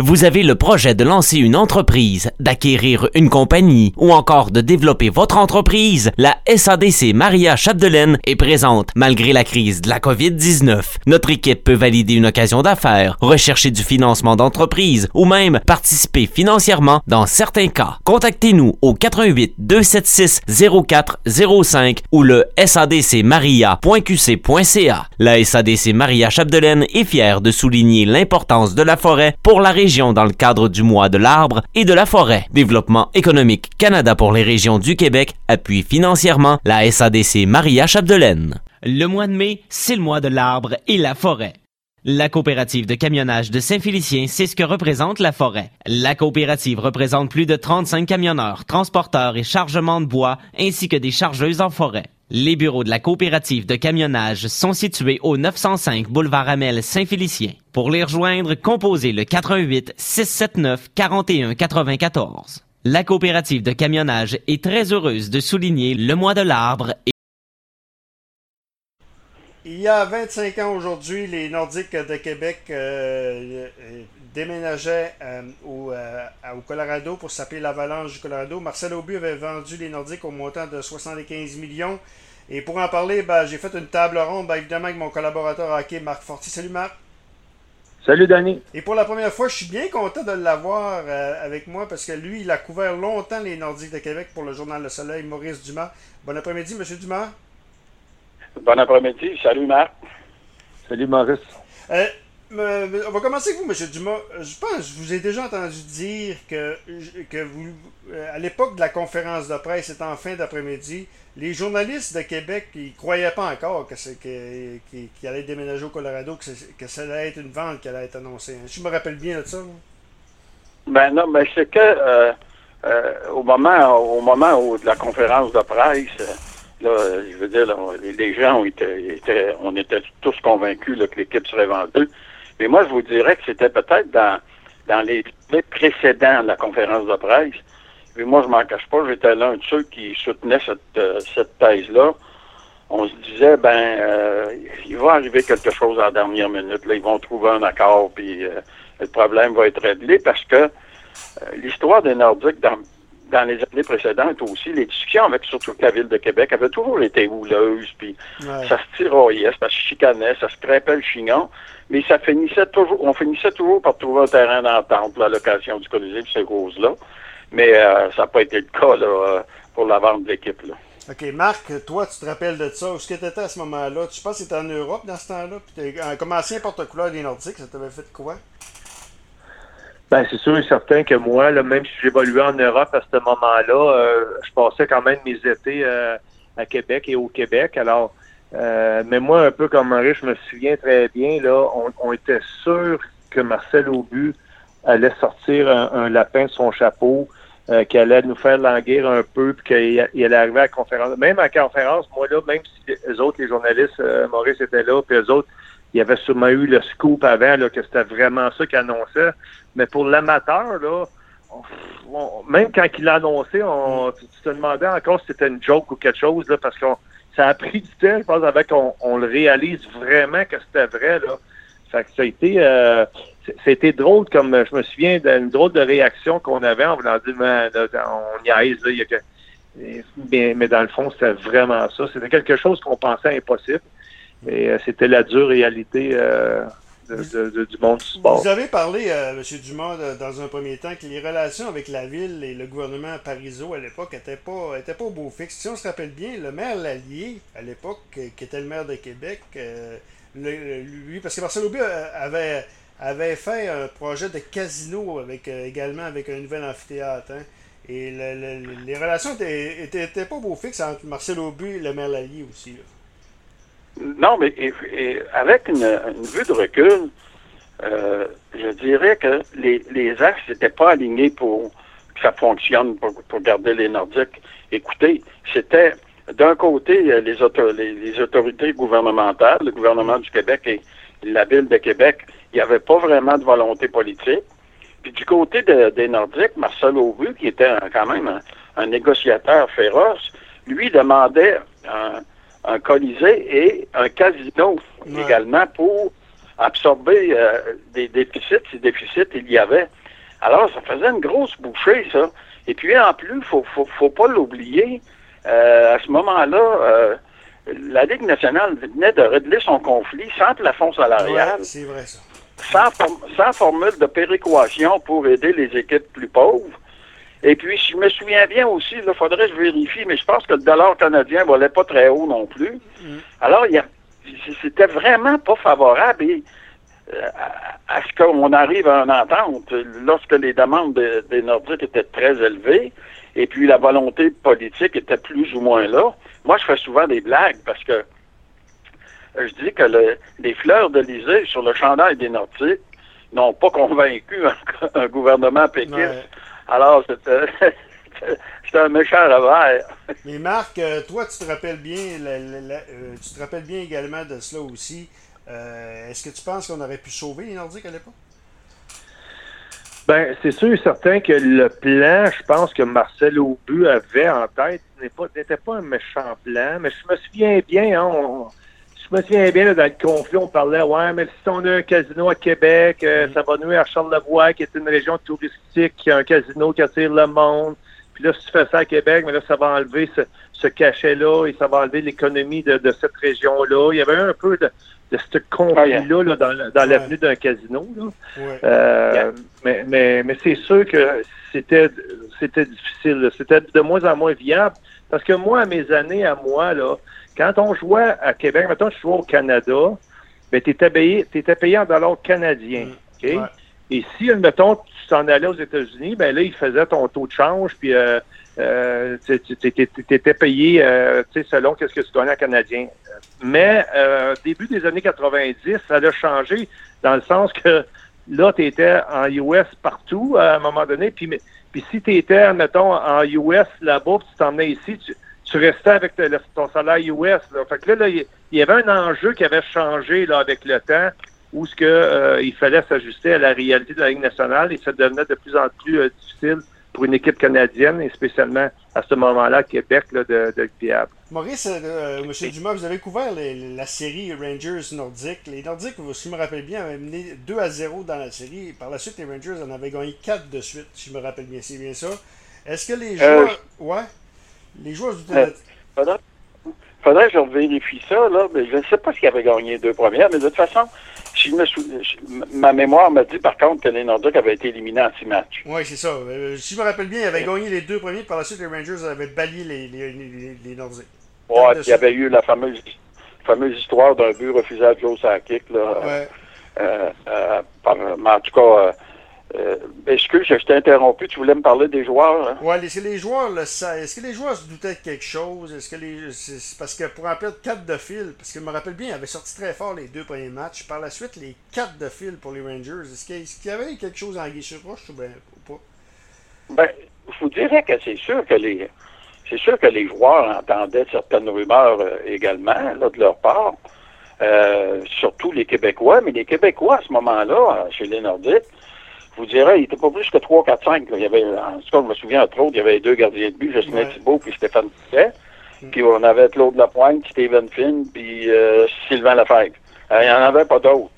Vous avez le projet de lancer une entreprise, d'acquérir une compagnie ou encore de développer votre entreprise? La SADC Maria Chapdelaine est présente malgré la crise de la COVID-19. Notre équipe peut valider une occasion d'affaires, rechercher du financement d'entreprise ou même participer financièrement dans certains cas. Contactez-nous au 88 276 0405 ou le sadcmaria.qc.ca. La SADC Maria Chapdelaine est fière de souligner l'importance de la forêt pour la région dans le cadre du mois de l'arbre et de la forêt. Développement économique Canada pour les régions du Québec appuie financièrement la SADC Maria Chapdelaine. Le mois de mai, c'est le mois de l'arbre et la forêt. La coopérative de camionnage de Saint-Félicien, c'est ce que représente la forêt. La coopérative représente plus de 35 camionneurs, transporteurs et chargements de bois, ainsi que des chargeuses en forêt. Les bureaux de la coopérative de camionnage sont situés au 905 boulevard Amel Saint-Félicien. Pour les rejoindre, composez le 88 679 41 94. La coopérative de camionnage est très heureuse de souligner le mois de l'arbre et il y a 25 ans aujourd'hui, les Nordiques de Québec euh, euh, déménageaient euh, au, Colorado pour s'appeler l'Avalanche du Colorado. Marcel Aubu avait vendu les Nordiques au montant de 75 millions. Et pour en parler, ben, j'ai fait une table ronde, ben, évidemment, avec mon collaborateur hockey, Marc Forti. Salut Marc. Salut Danny. Et pour la première fois, je suis bien content de l'avoir avec moi parce que lui, il a couvert longtemps les Nordiques de Québec pour le Journal Le Soleil, Maurice Dumas. Bon après-midi, Monsieur Dumas. Bon après-midi. Salut, Marc. Salut, Maurice. Euh, on va commencer avec vous, M. Dumas. Je pense je vous ai déjà entendu dire que, que vous, euh, à l'époque de la conférence de presse, c'était en fin d'après-midi, les journalistes de Québec, ils croyaient pas encore que c'est qu'il allait déménager au Colorado, que, que ça allait être une vente qui allait être annoncée. Hein. Je me rappelle bien de ça. Ben non, mais c'est que euh, au moment au moment de la conférence de presse, Là, je veux dire, les gens été, on était tous convaincus que l'équipe serait vendue. Mais moi, je vous dirais que c'était peut-être dans, dans les précédents de la conférence de presse. Et moi, je m'en cache pas, j'étais l'un de ceux qui soutenaient cette, euh, cette thèse-là. On se disait, ben, euh, il va arriver quelque chose en dernière minute. Là, ils vont trouver un accord, puis euh, le problème va être réglé parce que l'histoire des Nordiques, dans, dans les années précédentes aussi, les discussions avec surtout la ville de Québec avaient toujours été houleuses, puis ça se tiraillait, ça se chicanait, ça se crêpait le chignon, mais ça finissait toujours, on finissait toujours par trouver un terrain d'entente à l'occasion du Colisée ces causes-là. Mais euh, ça n'a pas été le cas là, pour la vente de l'équipe. OK, Marc, toi, tu te rappelles de ça? Où est-ce que tu étais à ce moment-là? Tu penses que c'était en Europe dans ce temps-là? Puis, comme ancien porte-couleur des Nordiques, ça t'avait fait quoi? Ben, c'est sûr et certain que moi, là, même si j'évoluais en Europe à ce moment-là, euh, je passais quand même mes étés euh, à Québec et au Québec. Alors, euh, mais moi, un peu comme Marie, je me souviens très bien, là, on, était sûr que Marcel Aubu allait sortir un, lapin de son chapeau, qu'il allait nous faire languir un peu, puis qu'il allait arriver à la conférence. Même à conférence, moi, là, même si les autres, les journalistes, Maurice était là, puis les autres, il y avait sûrement eu le scoop avant là, que c'était vraiment ça qu'il annonçait. Mais pour l'amateur, là, même quand il l'a annoncé, on, tu te demandais encore si c'était une joke ou quelque chose, là, parce qu'on ça a pris du temps, je pense, avec qu'on on le réalise vraiment que c'était vrai. Là. Fait que ça a été euh, c'était drôle comme je me souviens d'une drôle de réaction qu'on avait en voulant dire on là, il y a que mais, mais dans le fond, c'était vraiment ça. C'était quelque chose qu'on pensait impossible. Mais euh, c'était la dure réalité euh, du monde du sport. Vous avez parlé, euh, M. Dumas, dans un premier temps, que les relations avec la ville et le gouvernement pariso à l'époque n'étaient pas, étaient pas au beau fixe. Si on se rappelle bien, le maire Lallier, à l'époque, qui était le maire de Québec, lui, parce que Marcel Aubu avait, avait fait un projet de casino avec, également avec un nouvel amphithéâtre. Hein. Et les relations n'étaient pas au beau fixe entre Marcel Aubu et le maire Lallier aussi. Non, mais avec une, vue de recul, euh, je dirais que les, les axes n'étaient pas alignés pour que ça fonctionne, pour, garder les Nordiques. Écoutez, c'était d'un côté les, les, autorités gouvernementales, le gouvernement du Québec et la ville de Québec, il n'y avait pas vraiment de volonté politique. Puis du côté des Nordiques, Marcel Aubu, qui était quand même un, négociateur féroce, lui demandait un, un colisée et un casino également pour absorber des déficits, si déficits il y avait. Alors, ça faisait une grosse bouchée, ça. Et puis, en plus, faut, faut, faut pas l'oublier, à ce moment-là, la Ligue nationale venait de régler son conflit sans plafond salarial. c'est vrai, ça. Sans, formule de péréquation pour aider les équipes plus pauvres. Et puis, si je me souviens bien aussi, il faudrait que je vérifie, mais je pense que le dollar canadien ne valait pas très haut non plus. Mm. Alors, il c'était vraiment pas favorable euh, à, ce qu'on arrive à une entente lorsque les demandes des Nordiques étaient très élevées et puis la volonté politique était plus ou moins là. Moi, je fais souvent des blagues parce que je dis que les fleurs de l'Élysée sur le chandail des Nordiques n'ont pas convaincu un, gouvernement péquiste. Alors, c'était un méchant revers. Mais Marc, euh, toi, tu te rappelles bien, euh, tu te rappelles bien également de cela aussi. Euh, est-ce que tu penses qu'on aurait pu sauver les Nordiques à l'époque? Ben, c'est sûr et certain que le plan, je pense que Marcel Aubu avait en tête, n'était pas, un méchant plan, mais je me souviens bien, hein, je me souviens bien, dans le conflit, on parlait, ouais, mais si on a un casino à Québec, euh, mm. ça va nuire à Charlevoix, qui est une région touristique, qui a un casino qui attire le monde. Puis là, si tu fais ça à Québec, mais là, ça va enlever ce, cachet-là et ça va enlever l'économie de, cette région-là. Il y avait un peu de, de ce conflit-là dans, dans l'avenue d'un casino. Euh, mais mais, mais c'est sûr que c'était c'était difficile. C'était de moins en moins viable. Parce que moi, à mes années, à moi, là, quand on jouait à Québec, maintenant je jouais au Canada, ben, tu étais payé, étais payé en dollars canadiens. Mm. Et si, admettons, tu t'en allais aux États-Unis, ben là, ils faisaient ton taux de change, puis euh, euh, tu étais payé euh, selon qu'est-ce que tu gagnais en canadien. Mais début des années 90, ça a changé dans le sens que là, tu étais en US partout à un moment donné, puis, puis si tu étais, mettons, en US là-bas, tu t'emmenais ici, tu, tu restais avec ton salaire US. Là. Fait que là, il y avait un enjeu qui avait changé là, avec le temps où ce que euh, il fallait s'ajuster à la réalité de la Ligue nationale et ça devenait de plus en plus euh, difficile pour une équipe canadienne et spécialement à ce moment-là Québec là, de, de. Maurice, euh, M. Dumas, vous avez couvert la série Rangers Nordiques. Les Nordiques, si je me rappelle bien, avaient mené 2 à 0 dans la série. Par la suite, les Rangers en avaient gagné 4 de suite, si je me rappelle bien. C'est bien ça. Est-ce que les joueurs. Ouais. Les joueurs du euh, faudrait, faudrait que je vérifie ça, là. Mais je ne sais pas s'il avait gagné deux premières, mais de toute façon, si me ma mémoire m'a dit par contre que les Nordiques avaient été éliminés en six matchs. Oui, c'est ça. Euh, si je me rappelle bien, ils avaient gagné les deux premiers, par la suite, les Rangers avaient balayé les, les, les, Nordiques. Oui, il y avait eu la fameuse, fameuse histoire d'un but refusé à Joe Sakic, là. Ouais. Euh, euh, par, en tout cas, euh, excuse, je t'ai interrompu, tu voulais me parler des joueurs. Hein? Oui, est-ce que les joueurs le Est-ce que les joueurs se doutaient de quelque chose? Est-ce que les. Parce que pour en perdre 4 de fil, parce que je me rappelle bien, il avait sorti très fort les deux premiers matchs. Par la suite, les 4 de fil pour les Rangers. Est-ce qu'il y avait quelque chose en guichet proche ou, bien, ou pas? Ben, je vous dirais que c'est sûr que les. C'est sûr que les joueurs entendaient certaines rumeurs euh, également là, de leur part. Euh, surtout les Québécois, mais les Québécois à ce moment-là, chez les Nordiques, vous dirais, il n'était pas plus que 3, 4, 5. Il y avait, en tout cas, je me souviens, entre autres, il y avait deux gardiens de but, Justin Thibault puis Stéphane Piquet. Mm. Puis on avait Claude Lapointe, Steven Finn, puis euh, Sylvain Lefebvre. Euh, il n'y en avait pas d'autres.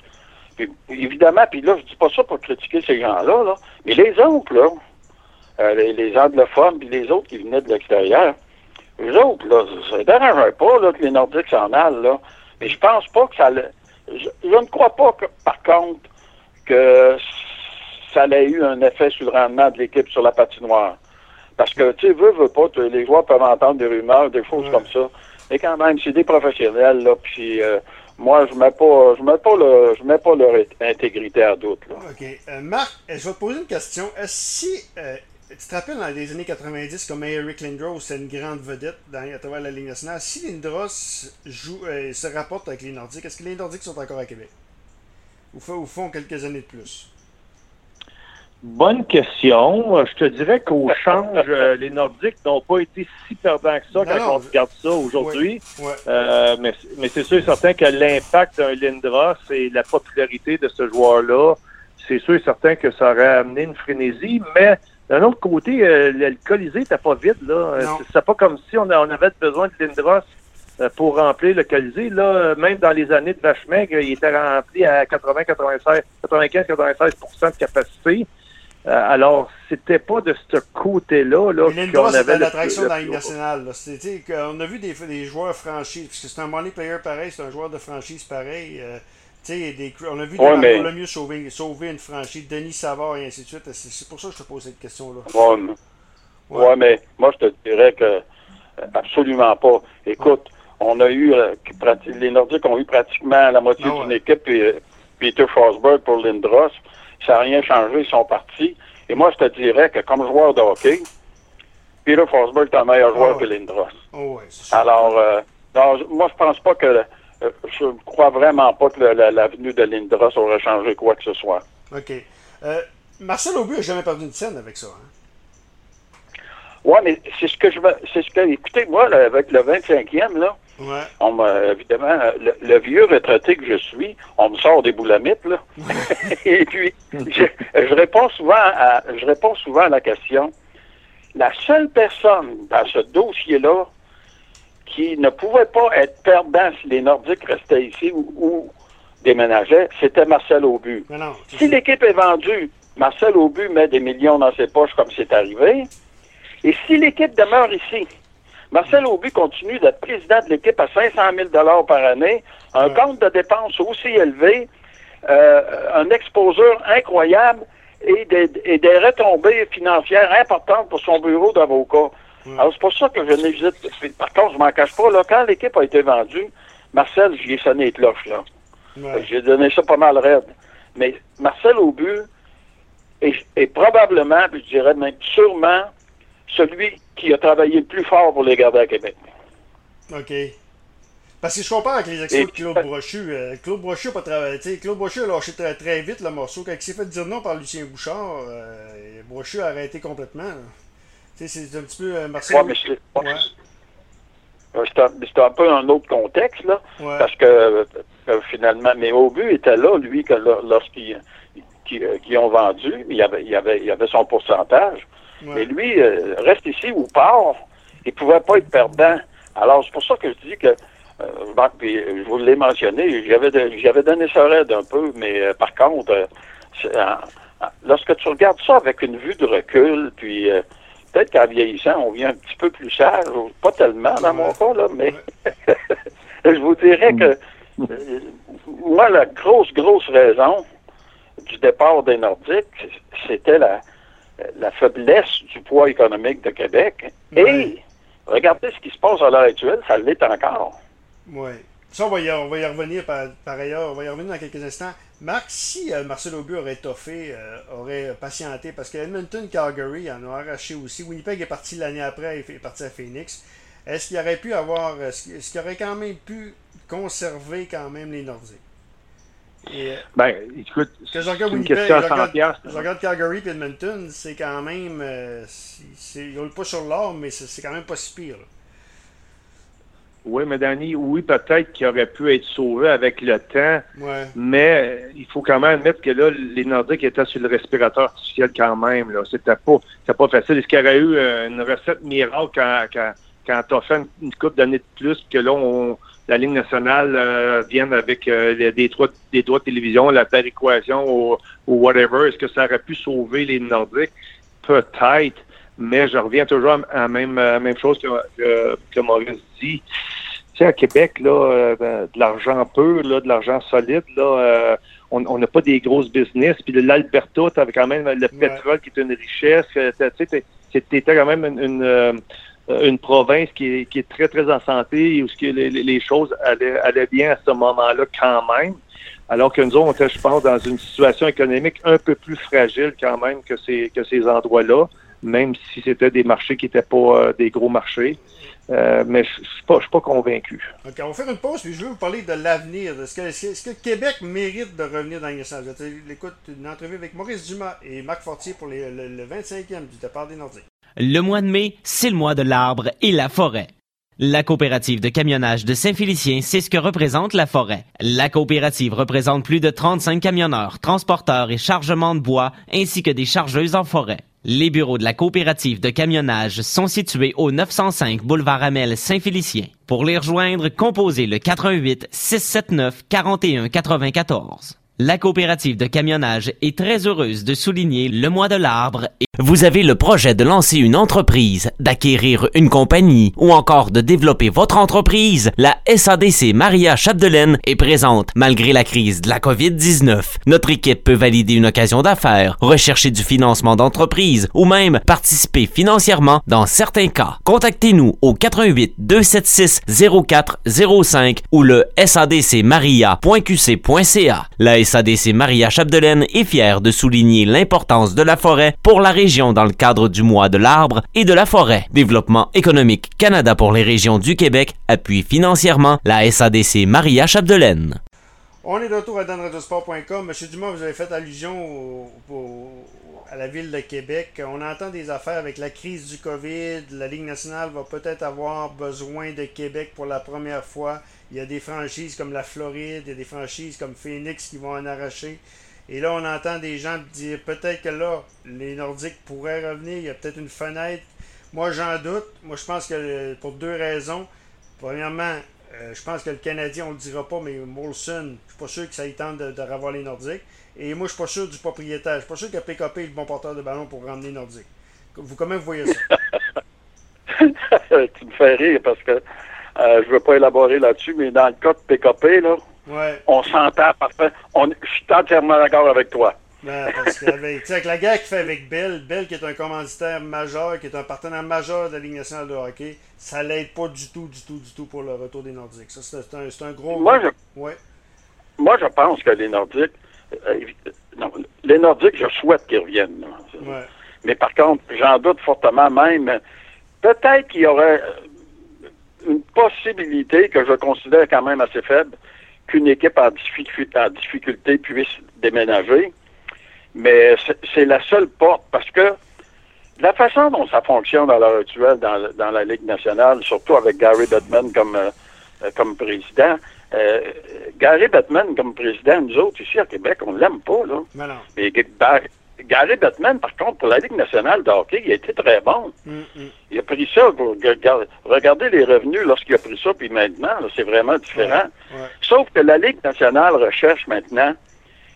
Puis, évidemment, puis là, je dis pas ça pour critiquer ces gens-là, là, mais les autres, là, euh, les, anglophones, puis les autres qui venaient de l'extérieur, les autres, là, ça ne dérangeait pas là, que les Nordiques s'en allent, là. Mais je pense pas que ça... Je, je ne crois pas, que, par contre, que ça a eu un effet sur le rendement de l'équipe sur la patinoire. Parce que, tu sais, veux, veux pas, les joueurs peuvent entendre des rumeurs, des choses comme ça. Mais quand même, c'est des professionnels, là, puis euh, moi, je mets pas, je mets pas le, je mets pas leur intégrité à doute, là. OK. Euh, Marc, je vais te poser une question. Si, euh, tu te rappelles, dans les années 90, comme Eric Lindros, c'est une grande vedette dans, à travers la Ligue nationale, si Lindros joue, se rapporte avec les Nordiques, est-ce que les Nordiques sont encore à Québec? Ou, ou font quelques années de plus? Bonne question. Je te dirais qu'au change, euh, les Nordiques n'ont pas été si perdants que ça quand on regarde ça aujourd'hui. Euh, mais, mais c'est sûr et certain que l'impact d'un Lindros et la popularité de ce joueur-là, c'est sûr et certain que ça aurait amené une frénésie. Mais d'un autre côté, euh, le Colisée n'était pas vide. là. C'est pas comme si on, avait besoin de Lindros euh, pour remplir le Colisée. Là, même dans les années de Vachemeg, il était rempli à 80, 96, 95, 96% de capacité. Euh, alors, c'était pas de ce côté-là. Là, qu'on avait l'attraction dans la nationale. On a vu des, des joueurs franchis, parce que c'est un money player pareil, c'est un joueur de franchise pareil. Euh, des, on a vu ouais, mais... le mieux sauver, sauver, une franchise, Denis Savard et ainsi de suite. C'est pour ça que je te pose cette question-là. Ouais, ouais. mais moi, je te dirais que euh, absolument pas. Écoute, on a eu, les Nordiques ont eu pratiquement la moitié ah d'une équipe, euh, Peter Forsberg pour Lindros. Ça n'a rien changé, ils sont partis. Et moi, je te dirais que comme joueur de hockey, Peter Forsberg est un meilleur joueur ah que Lindros. Oh Alors, euh, moi, je pense pas que, je crois vraiment pas que l'avenue de Lindros aurait changé quoi que ce soit. OK. Marcel Aubu n'a jamais perdu une scène avec ça. Hein? Oui, mais c'est ce que je veux. C'est ce que. Écoutez, moi, avec le 25e, là, ouais. on évidemment, le, vieux retraité que je suis, on me sort des boulamites, là. Et puis, je, je, réponds souvent à je réponds souvent à la question. La seule personne dans ce dossier-là qui ne pouvait pas être perdant si les Nordiques restaient ici ou, déménageaient, c'était Marcel Aubu. si l'équipe est vendue, Marcel Aubu met des millions dans ses poches comme c'est arrivé. Et si l'équipe demeure ici, Marcel Aubu continue d'être président de l'équipe à 500 000 par année, un compte de dépenses aussi élevé, euh, un exposure incroyable et des, et des, retombées financières importantes pour son bureau d'avocat. Alors, c'est pour ça que je n'hésite. Par contre, je m'en cache pas, là, quand l'équipe a été vendue, Marcel, j'y ai sonné les cloches, là. J'ai donné ça pas mal raide. Mais Marcel Aubu est, est probablement, puis je dirais même sûrement, celui qui a travaillé le plus fort pour les garder à Québec. OK. Parce que je compare avec les actions de Claude Brochu. Euh, Claude Brochu a pas travaillé. Claude Brochu a lâché très, très, vite le morceau. Quand il s'est fait dire non par Lucien Bouchard, euh, Brochu a arrêté complètement. C'est un petit peu euh, Marcel. Ouais, mais c'est ouais. un, peu un autre contexte, là. Parce que finalement, mais au but était là, lui, que lorsqu'ils qui, ont vendu, il y avait, il avait, il avait son pourcentage. Mais lui, euh, reste ici ou part, il pouvait pas être perdant. Alors, c'est pour ça que je dis que, euh, je vous l'ai mentionné, j'avais donné ça raide un peu, mais euh, par contre, lorsque tu regardes ça avec une vue de recul, puis peut-être qu'en vieillissant, on vient un petit peu plus sage, pas tellement dans mon cas, là, mais je vous dirais que moi, la grosse, grosse raison du départ des Nordiques, c'était la, la faiblesse du poids économique de Québec. Et regardez ce qui se passe à l'heure actuelle, ça l'est encore. Oui. Ça, on va, y, revenir par, ailleurs, on va y revenir dans quelques instants. Marc, si euh, Marcel Aubu aurait étoffé, euh, aurait patienté, parce que Edmonton, Calgary en a arraché aussi. Winnipeg est parti l'année après, il est parti à Phoenix. Est-ce qu'il aurait pu avoir, est-ce qu'il aurait quand même pu conserver quand même les Nordiques? Et, ben, écoute, c'est une question à 100 Je regarde Calgary et Edmonton, c'est quand même. Euh, ils roulent pas sur l'or, mais c'est quand même pas si pire. Oui, mais Danny, oui, peut-être qu'il aurait pu être sauvé avec le temps. Ouais. Mais euh, il faut quand même admettre que là, les Nordiques étaient sur le respirateur artificiel quand même. Là. C'était pas, pas facile. Est-ce qu'il y aurait eu euh, une recette miracle quand, quand, quand tu as fait une, coupe d'années de plus, que là, on, la Ligue nationale euh, vienne avec euh, des, droits, des droits de télévision, la péréquation ou, ou whatever. Est-ce que ça aurait pu sauver les Nordiques? Peut-être, mais je reviens toujours à la même, même chose que, que, Maurice dit. Tu sais, à Québec, là, euh, ben, de l'argent peu, là, de l'argent solide, là, on n'a pas des grosses business. Puis l'Alberta, tu avais quand même le pétrole qui est une richesse. Tu sais, c'était quand même une euh, une province qui est, qui est, très, très en santé et où que les, les, choses allaient, allaient, bien à ce moment-là quand même. Alors que nous autres, on était, je pense, dans une situation économique un peu plus fragile quand même que ces, que ces endroits-là, même si c'était des marchés qui n'étaient pas euh, des gros marchés. Euh, mais je ne suis, pas, pas convaincu. OK, on va faire une pause, puis je veux vous parler de l'avenir. Est-ce que, est que, Québec mérite de revenir dans l'International? Écoute, une entrevue avec Maurice Dumas et Marc Fortier pour les, le, le 25e du départ des Nordiques. Le mois de mai, c'est le mois de l'arbre et la forêt. La coopérative de camionnage de Saint-Félicien, c'est ce que représente la forêt. La coopérative représente plus de 35 camionneurs, transporteurs et chargements de bois, ainsi que des chargeuses en forêt. Les bureaux de la coopérative de camionnage sont situés au 905 boulevard Amel Saint-Félicien. Pour les rejoindre, composez le 88 679 41 94. La coopérative de camionnage est très heureuse de souligner le mois de l'arbre et Vous avez le projet de lancer une entreprise, d'acquérir une compagnie ou encore de développer votre entreprise? La SADC Maria Chapdelaine est présente malgré la crise de la COVID-19. Notre équipe peut valider une occasion d'affaires, rechercher du financement d'entreprise ou même participer financièrement dans certains cas. Contactez-nous au 88 276 0405 ou le sadcmaria.qc.ca. La SADC Maria Chapdelaine est fière de souligner l'importance de la forêt pour la région dans le cadre du mois de l'arbre et de la forêt. Développement économique Canada pour les régions du Québec appuie financièrement la SADC Maria Chapdelaine. On est de retour à danradiosport.com. Monsieur Dumas, vous avez fait allusion à la ville de Québec. On entend des affaires avec la crise du COVID. La Ligue nationale va peut-être avoir besoin de Québec pour la première fois. Il y a des franchises comme la Floride, il y a des franchises comme Phoenix qui vont en arracher. Et là, on entend des gens dire peut-être que là, les Nordiques pourraient revenir. Il y a peut-être une fenêtre. Moi, j'en doute. Moi, je pense que pour deux raisons. Premièrement, euh, je pense que le Canadien, on le dira pas, mais Molson, je suis pas sûr que ça y tente de, de revoir les Nordiques. Et moi, je suis pas sûr du propriétaire. Je suis pas sûr que PKP est le bon porteur de ballon pour ramener les Nordiques. Vous, comment vous voyez ça? tu me fais rire parce que euh, je veux pas élaborer là-dessus, mais dans le cas de PKP, là, Ouais. on s'entend parfait. On, je suis entièrement d'accord avec toi. Ben, parce qu'avec avec la guerre qu'il fait avec Bell, Bell qui est un commanditaire majeur, qui est un partenaire majeur de la Ligue nationale de hockey, ça l'aide pas du tout, du tout, du tout pour le retour des Nordiques. Ça, c'est un, gros. Moi, je, Ouais. moi, je pense que les Nordiques, euh, non, les Nordiques, je souhaite qu'ils reviennent. là. Ouais. Mais par contre, j'en doute fortement même. Peut-être qu'il y aurait une possibilité que je considère quand même assez faible qu'une équipe en, difficu- en difficulté puisse déménager. Mais c'est- la seule porte parce que la façon dont ça fonctionne à l'heure actuelle dans, dans la Ligue nationale, surtout avec Gary Bettman comme, euh, comme président, euh, Gary Bettman comme président, nous autres ici à Québec, on l'aime pas, là. Mais Gary Bettman, par contre, pour la Ligue nationale de hockey, il a été très bon. Hum. Il a pris ça, regardez les revenus lorsqu'il a pris ça, puis maintenant, c'est vraiment différent. Ouais. Sauf que la Ligue nationale recherche maintenant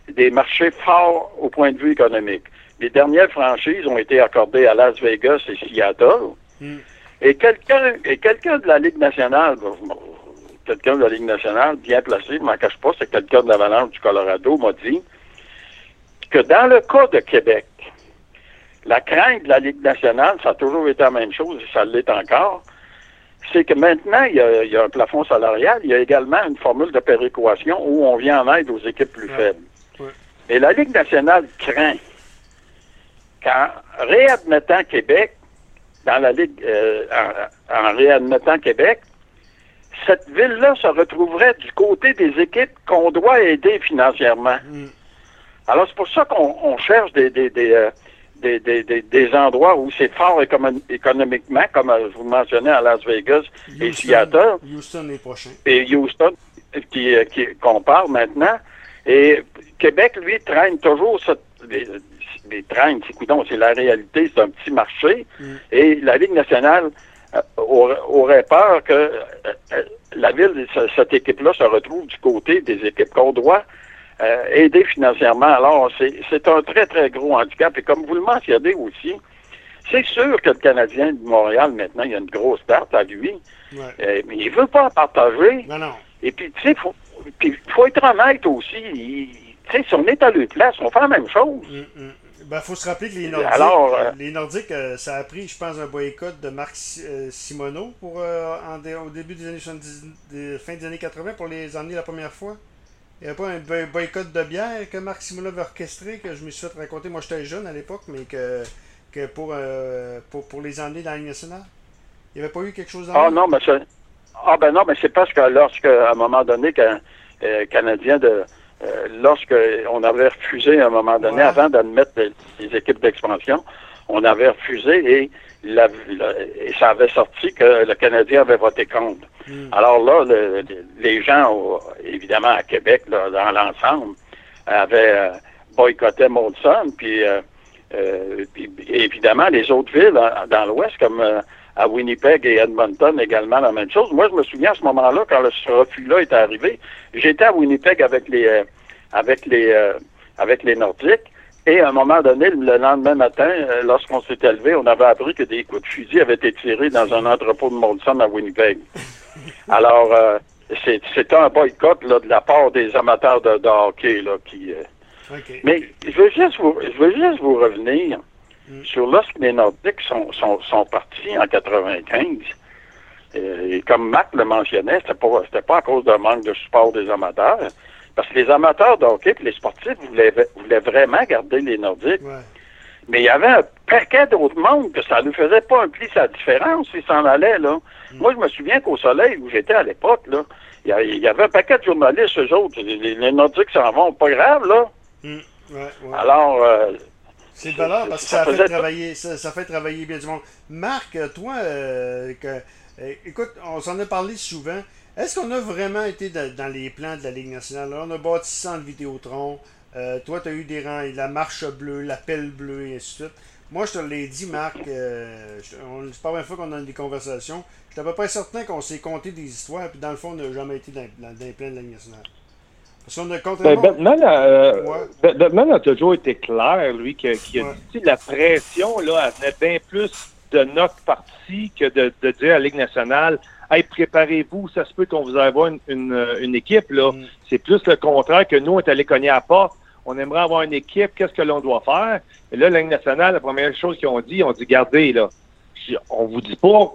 des marchés forts au point de vue économique. Les dernières franchises ont été accordées à Las Vegas et Seattle. Mm. Et quelqu'un et quelqu'un de la Ligue nationale, quelqu'un de la Ligue nationale bien placé, je m'en cache pas, c'est quelqu'un de l'Avalanche du Colorado, m'a dit que dans le cas de Québec, la crainte de la Ligue nationale, ça a toujours été la même chose et ça l'est encore, c'est que maintenant, il y, a, il y a un plafond salarial, il y a également une formule de péréquation où on vient en aide aux équipes plus Ouais. faibles. Ouais. Et la Ligue nationale craint qu'en réadmettant Québec, dans la Ligue, euh, en, en réadmettant Québec, cette ville-là se retrouverait du côté des équipes qu'on doit aider financièrement. Hum. Alors, c'est pour ça qu'on on cherche des, des, des, euh, des, des, des- des endroits où c'est fort économ- économiquement, comme euh, je vous mentionnais à Las Vegas et Seattle Houston les prochains. et Houston, qui, euh, qui- qu'on parle maintenant. Et Québec, lui, traîne toujours cette, les, les traîne, c'est c'est la réalité, c'est un petit marché. Mm. Et la Ligue nationale euh, aurait, aurait peur que euh, la ville, ce- cette équipe-là, se retrouve du côté des équipes qu'on doit euh, aider financièrement. Alors, c'est, c'est un très, très gros handicap. Et comme vous le mentionnez aussi, c'est sûr que le Canadien de Montréal, maintenant, il y a une grosse date à lui. Ouais. Euh, mais il veut pas en partager. Non, non. Et puis, tu sais, faut, puis faut être honnête aussi. Il- Tu sais, si on est à leur place, on fait la même chose. Hum, hum. Ben, faut se rappeler que les Nordiques, Alors, euh, les Nordiques euh, ça a pris, je pense, un boycott de Marc Si- euh, Simoneau pour, en au début des années 70, des- fin des années 80 pour les emmener la première fois. Il n'y avait pas un boy- boycott de bière que Marc Simoneau avait orchestré, que je me suis fait raconter. Moi, j'étais jeune à l'époque, mais que, que pour, euh, pour, pour les emmener dans la Ligue nationale. Il n'y avait pas eu quelque chose dans Ah non, mais c'est. Ah ben non, mais c'est parce que lorsque, à un moment donné, qu'un euh, Canadien de. euh, lorsque on avait refusé à un moment donné, Ouais. avant d'admettre les, les équipes d'expansion, on avait refusé et, la- la- et ça avait sorti que le Canadien avait voté contre. Hmm. Alors là, le- le- les gens, évidemment à Québec, là, dans l'ensemble, avaient euh, boycotté Molson, puis, euh, euh, puis évidemment les autres villes hein, dans l'Ouest, comme euh, à Winnipeg et Edmonton également la même chose. Moi, je me souviens à ce moment-là, quand ce refus-là est arrivé, j'étais à Winnipeg avec les avec les euh, avec les Nordiques. Et à un moment donné, le lendemain matin, euh, lorsqu'on s'était levé, on avait appris que des coups de fusil avaient été tirés dans un entrepôt de Molson à Winnipeg. Alors, c'était un boycott là, de la part des amateurs de, hockey là, qui. Mais je veux juste vous, je veux juste vous revenir Mm. Sur lorsque les Nordiques sont, sont, sont partis en 95, euh, et comme Mac le mentionnait, c'était pas, c'était pas à cause d'un manque de support des amateurs, parce que les amateurs de hockey et les sportifs voulaient, voulaient vraiment garder les Nordiques. Mais il y avait un paquet d'autres mondes que ça ne faisait pas un pli sa différence s'ils s'en allaient, là. Mm. Moi, je me souviens qu'au Soleil, où j'étais à l'époque, là, il y, avait un paquet de journalistes, eux autres. Les, Nordiques s'en vont, pas grave, là. Mm. Alors, euh, c'est de valeur parce que ça, fait travailler, ça, fait travailler bien du monde. Marc, toi, euh, que, euh, écoute, on s'en a parlé souvent. Est-ce qu'on a vraiment été dans les plans de la Ligue nationale? on a bâti ça en Vidéotron. Euh, toi, tu as eu des rangs, la marche bleue, l'appel bleu, et ainsi de suite. Moi, je te l'ai dit, Marc, c'est pas la première fois qu'on a des conversations. Je suis à peu près certain qu'on s'est compté des histoires, puis dans le fond, on n'a jamais été dans, dans les plans de la Ligue nationale. Ben, Batman, euh, a toujours été clair, lui, qui, a dit la pression, là, elle venait bien plus de notre parti que de, dire à la Ligue nationale Hey, préparez-vous, ça se peut qu'on vous avoir une, une, équipe. là. Mm. C'est plus le contraire que nous, on est allé cogner à la porte. On aimerait avoir une équipe, qu'est-ce que l'on doit faire? Et là, la Ligue nationale, la première chose qu'ils ont dit, on dit Gardez, là, on vous dit pas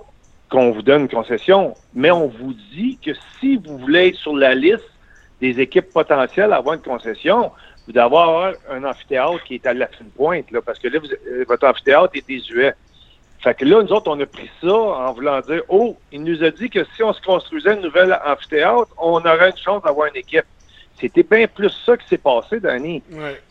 qu'on vous donne une concession, mais on vous dit que si vous voulez être sur la liste des équipes potentielles à avoir une concession, vous devez avoir un amphithéâtre qui est à la fine pointe, là, parce que là, euh, votre amphithéâtre est désuet. Fait que là, nous autres, on a pris ça en voulant dire, oh, il nous a dit que si on se construisait une nouvelle amphithéâtre, on aurait une chance d'avoir une équipe. C'était bien plus ça qui s'est passé, Danny.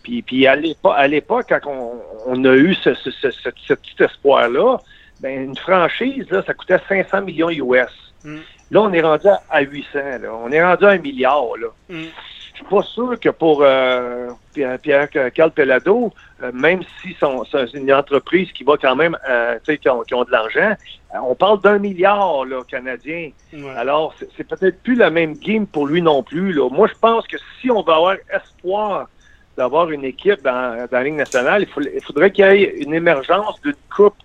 Puis, puis à l'époque, quand on, a eu ce, petit espoir-là, ben, une franchise, là, ça coûtait 500 millions US. Mm. Là, on est rendu à 800. Là. On est rendu à un milliard. Là. Mm. Je suis pas sûr que pour euh, Pierre, Carl Pelado, euh, même si c'est une entreprise qui va quand même, euh, tu sais, qui, ont, de l'argent, on parle d'un milliard là, canadien. Alors, c'est peut-être plus la même game pour lui non plus. Là. Moi, je pense que si on va avoir espoir d'avoir une équipe dans, la Ligue nationale, il, faudrait qu'il y ait une émergence d'une coupe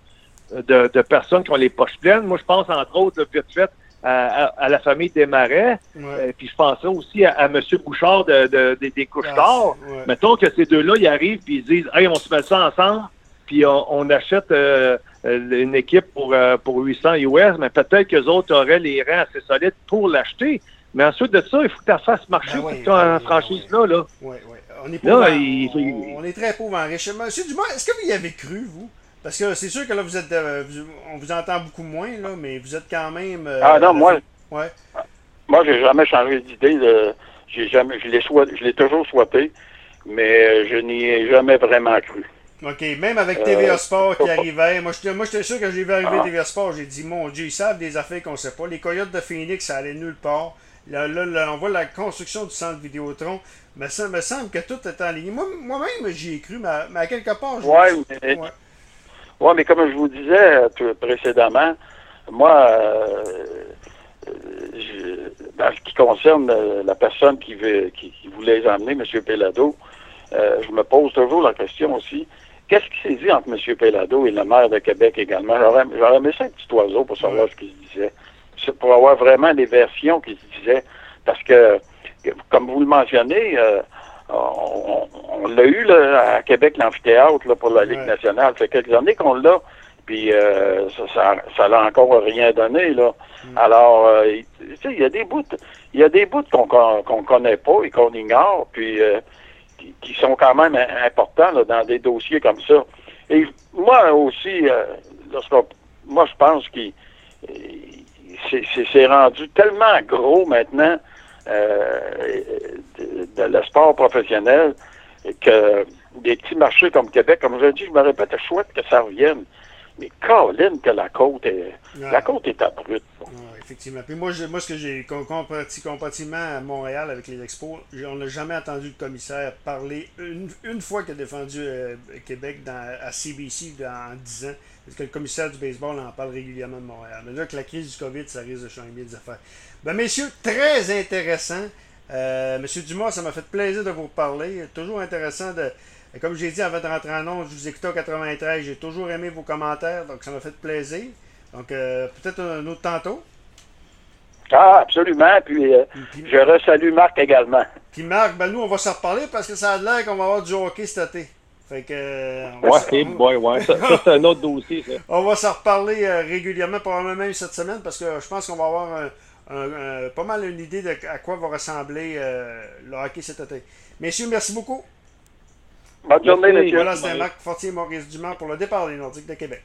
de, personnes qui ont les poches pleines. Moi, je pense, entre autres, vite fait, à, la famille Desmarais. Euh, puis je pensais aussi à, M. Bouchard de, des couches tard. Mettons que ces deux-là, ils arrivent puis ils disent Hey, on se met ça ensemble, puis on, achète euh, euh, une équipe pour, pour 800 US, mais peut-être qu'eux autres auraient les reins assez solides pour l'acheter. Mais ensuite de ça, il faut que tu fasses marcher ben cette ben franchise-là. Là. On est, on, est très pauvre en riche. Monsieur Dumas, est-ce que vous y avez cru, vous? Parce que c'est sûr que là, vous êtes. Euh, on vous entend beaucoup moins, là, mais vous êtes quand même. Euh, ah non, moi. Ouais. Moi, j'ai jamais changé d'idée. J'ai jamais. Je l'ai je l'ai toujours souhaité, mais je n'y ai jamais vraiment cru. OK, même avec TVA euh, Sport qui arrivait, moi j'étais sûr que j'ai vu arriver ah. TVA Sport, j'ai dit mon Dieu, ils savent des affaires qu'on sait pas. Les Coyotes de Phoenix, ça allait nulle part. Là, là, on voit la construction du centre Vidéotron, mais ça me semble que tout est en ligne. Moi-même, j'y ai cru, mais, à quelque part, je ouais, mais... Oui, mais comme je vous disais euh, précédemment, moi, euh, dans ce qui concerne euh, la personne qui, veut, qui, voulait les emmener, M. Pellado, je me pose toujours la question aussi, qu'est-ce qui s'est dit entre M. Pellado et le maire de Québec également? J'aurais aimé ça un petit oiseau pour savoir ce qu'il se disait. Pour avoir vraiment les versions qui se disaient. Parce que, comme vous le mentionnez, on, l'a eu là, à Québec, l'amphithéâtre pour la Ligue nationale. Ça fait quelques années qu'on l'a. Puis euh, ça, ça, l'a encore rien donné là. Mm. Alors, euh, tu sais, il y a des bouts, il y a des bouts qu'on qu'on connaît pas et qu'on ignore, puis euh, qui, sont quand même importants là, dans des dossiers comme ça. Et moi aussi, moi je pense que c'est rendu tellement gros maintenant euh, de, le sport professionnel que des petits marchés comme Québec, comme je l'ai dit, je me répète, chouette que ça revienne. Mais Colin, que la côte est. La côte est abrupte. Effectivement. Puis moi, moi ce que j'ai comparativement à Montréal avec les expos, on n'a jamais entendu le commissaire parler une, une fois qu'il a défendu euh, Québec à CBC en 10 ans. Parce que le commissaire du baseball en parle régulièrement de Montréal. Mais là, que la crise du COVID, ça risque de changer des affaires. Ben, messieurs, très intéressant. Euh, Monsieur Dumas, ça m'a fait plaisir de vous parler. Toujours intéressant de, comme j'ai dit avant de rentrer en ondes, je vous écoutais au 93, j'ai toujours aimé vos commentaires, donc ça m'a fait plaisir. Donc euh, peut-être un autre tantôt? Ah, absolument. Puis, euh, je resalue Marc également. Puis Marc, ben nous, on va s'en reparler parce que ça a l'air qu'on va avoir du hockey cet été. Fait que. Euh, ouais, ouais, Ça, c'est un autre dossier, ça. on va s'en reparler régulièrement, probablement même cette semaine, parce que je pense qu'on va avoir pas mal une idée de à quoi va ressembler le hockey cet été. Messieurs, merci beaucoup. Bonne journée, monsieur. Voilà, c'était Marc Fortier Maurice Dumont pour le départ des Nordiques de Québec.